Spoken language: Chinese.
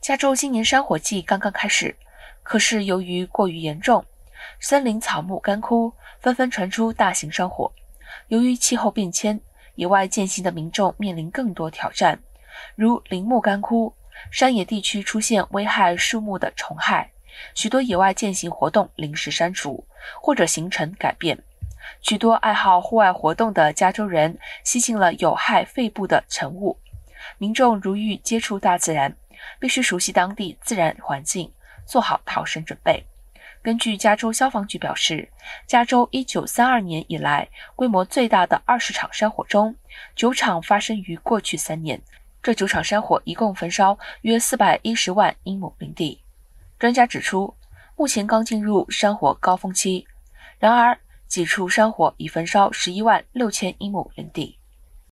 加州今年山火季刚刚开始，可是由于过于严重，森林草木干枯，纷纷传出大型山火。由于气候变迁，野外践行的民众面临更多挑战，如林木干枯、山野地区出现危害树木的虫害，许多野外践行活动临时删除或者行程改变。许多爱好户外活动的加州人吸进了有害肺部的尘雾。民众如欲接触大自然，必须熟悉当地自然环境，做好逃生准备。根据加州消防局表示，加州1932年以来规模最大的20场山火中，九场发生于过去三年。这九场山火一共焚烧约410万英亩林地。专家指出，目前刚进入山火高峰期，然而几处山火已焚烧11万6千英亩林地。